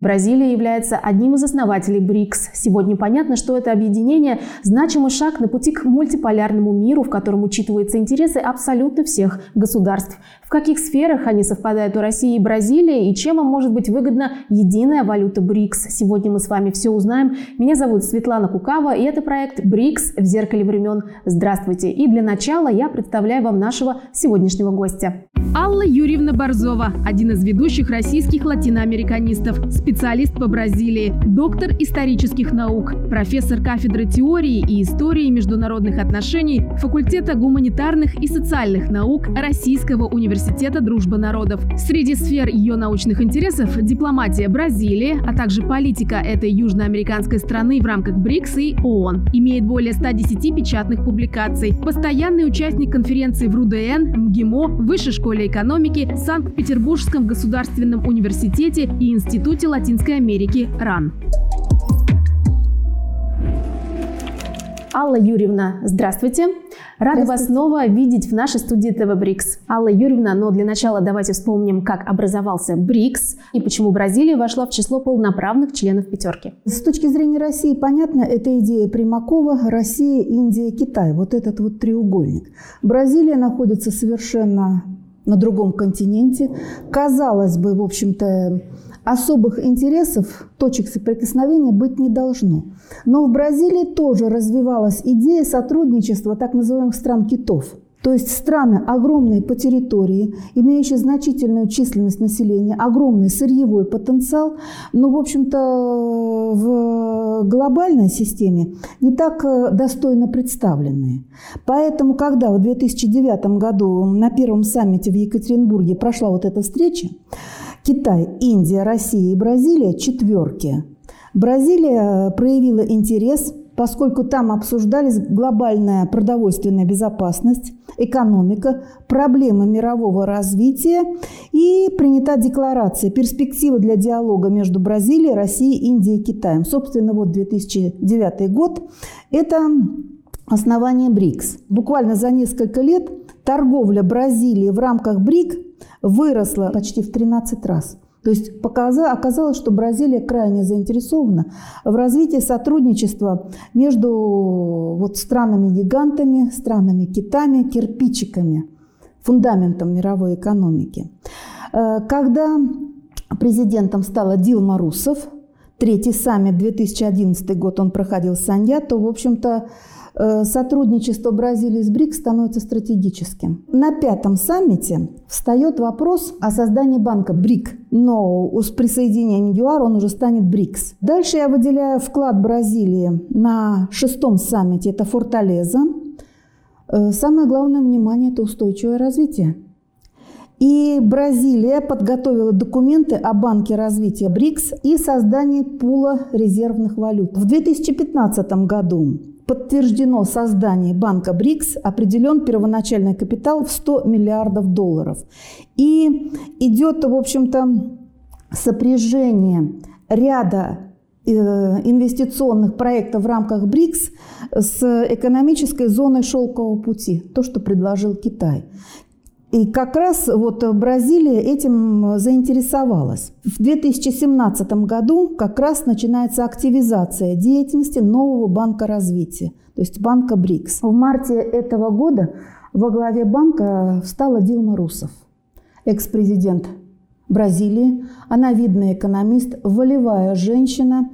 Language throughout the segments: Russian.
Бразилия является одним из основателей БРИКС. Сегодня понятно, что это объединение – значимый шаг на пути к мультиполярному миру, в котором учитываются интересы абсолютно всех государств. В каких сферах они совпадают у России и Бразилии, и чем им может быть выгодна единая валюта БРИКС. Сегодня мы с вами все узнаем. Меня зовут Светлана Кукава, и это проект БРИКС в зеркале времен. Здравствуйте! И для начала я представляю вам нашего сегодняшнего гостя. Алла Юрьевна Борзова, один из ведущих российских латиноамериканистов, специалист по Бразилии, доктор исторических наук, профессор кафедры теории и истории международных отношений факультета гуманитарных и социальных наук Российского университета дружбы народов. Среди сфер ее научных интересов – дипломатия Бразилии, а также политика этой южноамериканской страны в рамках БРИКС и ООН. Имеет более 110 печатных публикаций. Постоянный участник конференции в РУДН, МГИМО, Высшей школе экономики, Санкт-Петербургском государственном университете и Институте Латинской Америки РАН. Алла Юрьевна, здравствуйте. Рада вас снова видеть в нашей студии ТВ БРИКС. Алла Юрьевна, но для начала давайте вспомним, как образовался БРИКС и почему Бразилия вошла в число полноправных членов пятерки. С точки зрения России, понятно, это идея Примакова, Россия, Индия, Китай. Вот этот вот треугольник. Бразилия находится совершенно на другом континенте. Казалось бы, в общем-то, особых интересов, точек соприкосновения быть не должно. Но в Бразилии тоже развивалась идея сотрудничества так называемых стран китов. То есть страны огромные по территории, имеющие значительную численность населения, огромный сырьевой потенциал, но, в общем-то, в глобальной системе не так э, достойно представленные. Поэтому, когда в 2009 году на первом саммите в Екатеринбурге прошла вот эта встреча, Китай, Индия, Россия и Бразилия – четверки. Бразилия проявила интерес, поскольку там обсуждались глобальная продовольственная безопасность, экономика, проблемы мирового развития и принята декларация «Перспективы для диалога между Бразилией, Россией, Индией и Китаем». Собственно, вот 2009 год – это основание БРИКС. Буквально за несколько лет торговля Бразилии в рамках БРИК выросла почти в 13 раз. То есть оказалось, что Бразилия крайне заинтересована в развитии сотрудничества между вот странами-гигантами, странами-китами, кирпичиками, фундаментом мировой экономики. Э, когда президентом стала Дилма Русов, третий саммит 2011 год он проходил в Санья, то, в общем-то, сотрудничество Бразилии с БРИКС становится стратегическим. На пятом саммите встает вопрос о создании банка БРИК, но с присоединением ЮАР он уже станет БРИКС. Дальше я выделяю вклад Бразилии на шестом саммите, это Форталеза. Э, самое главное внимание – это устойчивое развитие. И Бразилия подготовила документы о Банке развития БРИКС и создании пула резервных валют. В 2015 году подтверждено создание банка БРИКС, определен первоначальный капитал в 100 миллиардов долларов. И идет, в общем-то, сопряжение ряда э, инвестиционных проектов в рамках БРИКС с экономической зоной шелкового пути, то, что предложил Китай. И как раз вот Бразилия этим заинтересовалась. В 2017 году как раз начинается активизация деятельности нового банка развития, то есть банка БРИКС. В марте этого года во главе банка встала Дилма Русов, экс-президент Бразилии. Она видный экономист, волевая женщина.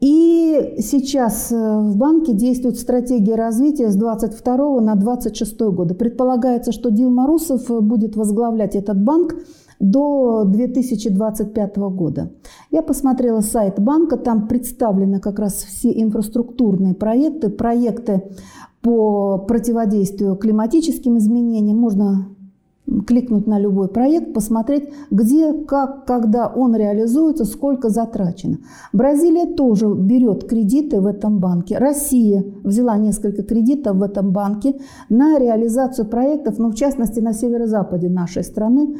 И сейчас э, в банке действует стратегия развития с 22 на 26 года. Предполагается, что Дилма Русов э, будет возглавлять этот банк до 2025 года. Я посмотрела сайт банка, там представлены как раз все инфраструктурные проекты, проекты по противодействию климатическим изменениям. Можно кликнуть на любой проект, посмотреть, где, как, когда он реализуется, сколько затрачено. Бразилия тоже берет кредиты в этом банке. Россия взяла несколько кредитов в этом банке на реализацию проектов, но ну, в частности на северо-западе нашей страны.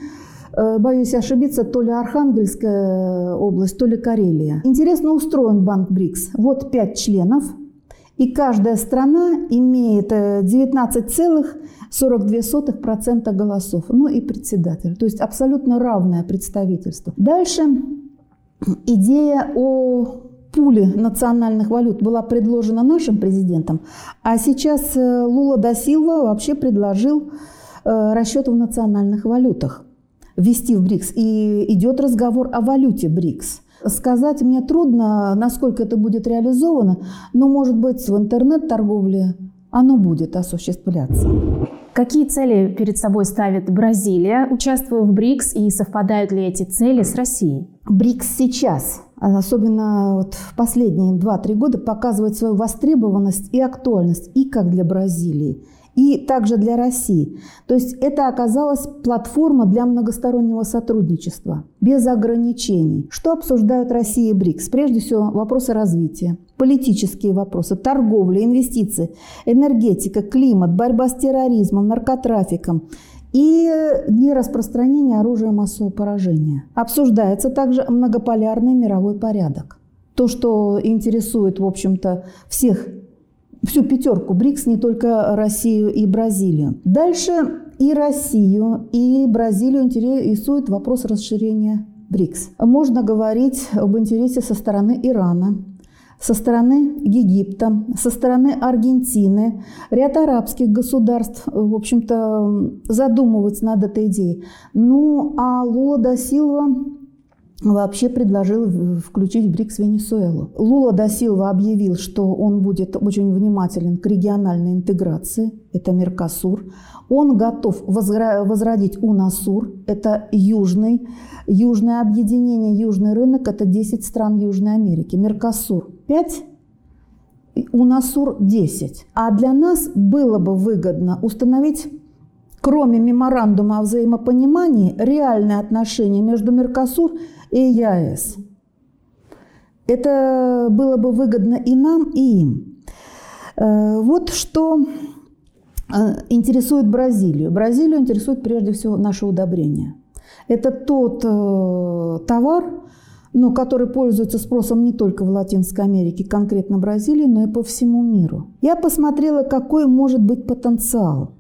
Э, боюсь ошибиться, то ли Архангельская область, то ли Карелия. Интересно устроен банк БРИКС. Вот пять членов, и каждая страна имеет 19 э, целых 42% голосов, ну и председатель. То есть абсолютно равное представительство. Дальше идея о пуле национальных валют была предложена нашим президентом, а сейчас э, Лула да Силва вообще предложил э, расчет в национальных валютах ввести в БРИКС. И идет разговор о валюте БРИКС. Сказать мне трудно, насколько это будет реализовано, но, может быть, в интернет-торговле оно будет осуществляться. Какие цели перед собой ставит Бразилия, участвуя в БРИКС, и совпадают ли эти цели с Россией? БРИКС сейчас, особенно вот в последние 2-3 года, показывает свою востребованность и актуальность и как для Бразилии, и также для России. То есть это оказалась платформа для многостороннего сотрудничества, без ограничений. Что обсуждают Россия и БРИКС? Прежде всего, вопросы развития, политические вопросы, торговля, инвестиции, энергетика, климат, борьба с терроризмом, наркотрафиком и нераспространение оружия массового поражения. Обсуждается также многополярный мировой порядок. То, что интересует, в общем-то, всех всю пятерку БРИКС, не только Россию и Бразилию. Дальше и Россию, и Бразилию интересует вопрос расширения БРИКС. Можно говорить об интересе со стороны Ирана, со стороны Египта, со стороны Аргентины, ряд арабских государств, в общем-то, задумываются над этой идеей. Ну, а Лула да Силва вообще предложил включить в БРИКС Венесуэлу. Лула да Силва объявил, что он будет очень внимателен к региональной интеграции, это Меркосур. Он готов возродить УНАСУР, это южный, южное объединение, южный рынок, это 10 стран Южной Америки. Меркосур 5, УНАСУР 10. А для нас было бы выгодно установить кроме меморандума о взаимопонимании, реальные отношения между Меркосур и ЕАЭС. Это было бы выгодно и нам, и им. Э, вот что э, интересует Бразилию. Бразилию интересует прежде всего наше удобрение. Это тот э, товар, ну, который пользуется спросом не только в Латинской Америке, конкретно Бразилии, но и по всему миру. Я посмотрела, какой может быть потенциал –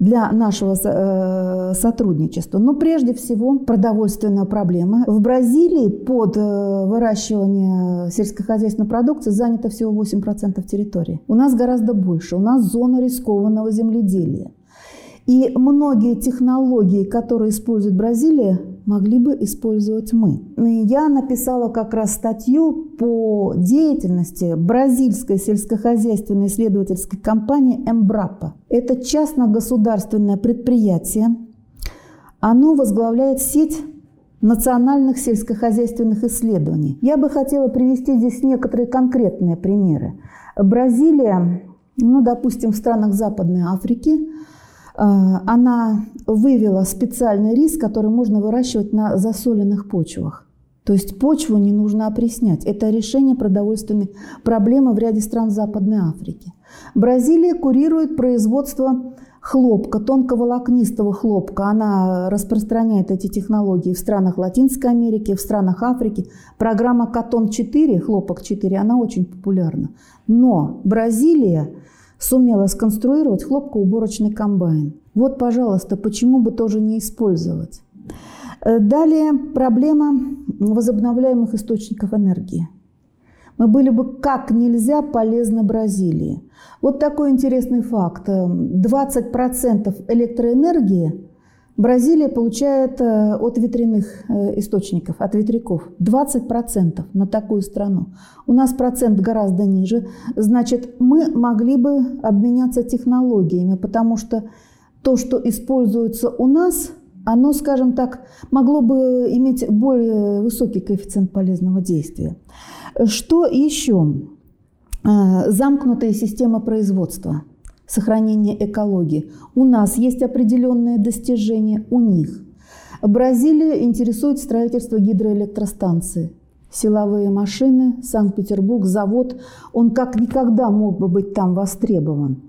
для нашего э, сотрудничества. Но прежде всего продовольственная проблема. В Бразилии под э, выращивание сельскохозяйственной продукции занято всего 8% территории. У нас гораздо больше. У нас зона рискованного земледелия. И многие технологии, которые использует Бразилия, могли бы использовать мы. Я написала как раз статью по деятельности бразильской сельскохозяйственной исследовательской компании «Эмбрапа». Это частно-государственное предприятие. Оно возглавляет сеть национальных сельскохозяйственных исследований. Я бы хотела привести здесь некоторые конкретные примеры. Бразилия, ну, допустим, в странах Западной Африки – она вывела специальный рис, который можно выращивать на засоленных почвах. То есть почву не нужно опреснять. Это решение продовольственной проблемы в ряде стран Западной Африки. Бразилия курирует производство хлопка, тонковолокнистого хлопка. Она распространяет эти технологии в странах Латинской Америки, в странах Африки. Программа «Катон-4», «Хлопок-4», она очень популярна. Но Бразилия сумела сконструировать хлопкоуборочный комбайн. Вот, пожалуйста, почему бы тоже не использовать? Э, далее проблема возобновляемых источников энергии. Мы были бы как нельзя полезны Бразилии. Вот такой интересный факт. 20% электроэнергии Бразилия получает э, от ветряных э, источников, от ветряков 20% на такую страну. У нас процент гораздо ниже. Значит, мы могли бы обменяться технологиями, потому что то, что используется у нас, оно, скажем так, могло бы иметь более высокий коэффициент полезного действия. Что еще? Э, замкнутая система производства – сохранения экологии. У нас есть определенные достижения, у них. Бразилию интересует строительство гидроэлектростанции. Силовые машины, Санкт-Петербург, завод, он как никогда мог бы быть там востребован.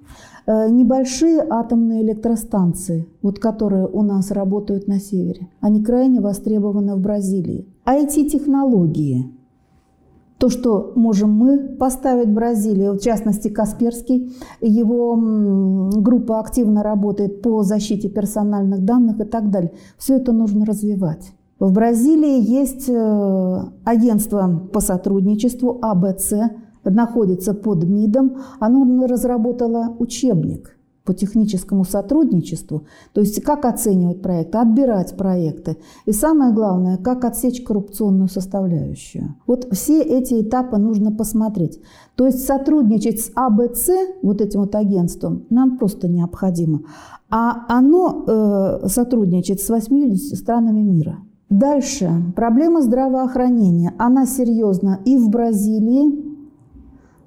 Э, небольшие атомные электростанции, вот которые у нас работают на севере, они крайне востребованы в Бразилии. IT-технологии, то, что можем мы поставить Бразилии, в частности Касперский, его группа активно работает по защите персональных данных и так далее. Все это нужно развивать. В Бразилии есть э, агентство по сотрудничеству АБЦ, находится под МИДом. Оно разработало учебник – по техническому сотрудничеству, то есть как оценивать проекты, отбирать проекты и самое главное, как отсечь коррупционную составляющую. Вот все эти этапы нужно посмотреть. То есть сотрудничать с АБЦ, вот этим вот агентством, нам просто необходимо. А оно э, сотрудничает с 80 странами мира. Дальше. Проблема здравоохранения. Она серьезна и в Бразилии,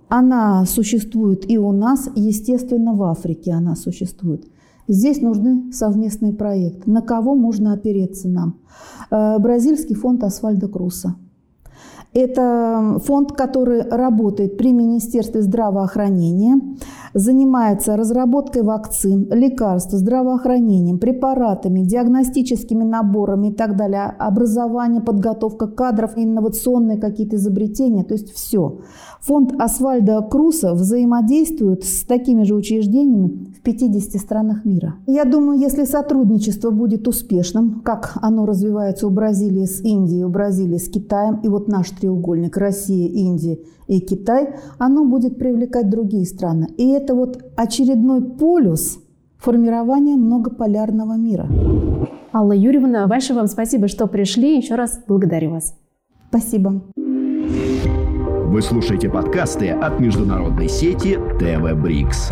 она существует и у нас, естественно, в Африке она существует. Здесь нужны совместные проекты. На кого можно опереться нам? Э, бразильский фонд Асфальда Круса. Это фонд, который работает при Министерстве здравоохранения, занимается разработкой вакцин, лекарств, здравоохранением, препаратами, диагностическими наборами и так далее, образование, подготовка кадров, инновационные какие-то изобретения, то есть все. Фонд Асфальда Круса взаимодействует с такими же учреждениями 50 странах мира. Я думаю, если сотрудничество будет успешным, как оно развивается у Бразилии с Индией, у Бразилии с Китаем, и вот наш треугольник Россия, Индия и Китай, оно будет привлекать другие страны. И это вот очередной полюс формирования многополярного мира. Алла Юрьевна, большое вам спасибо, что пришли. Еще раз благодарю вас. Спасибо. Вы слушаете подкасты от международной сети ТВ Брикс.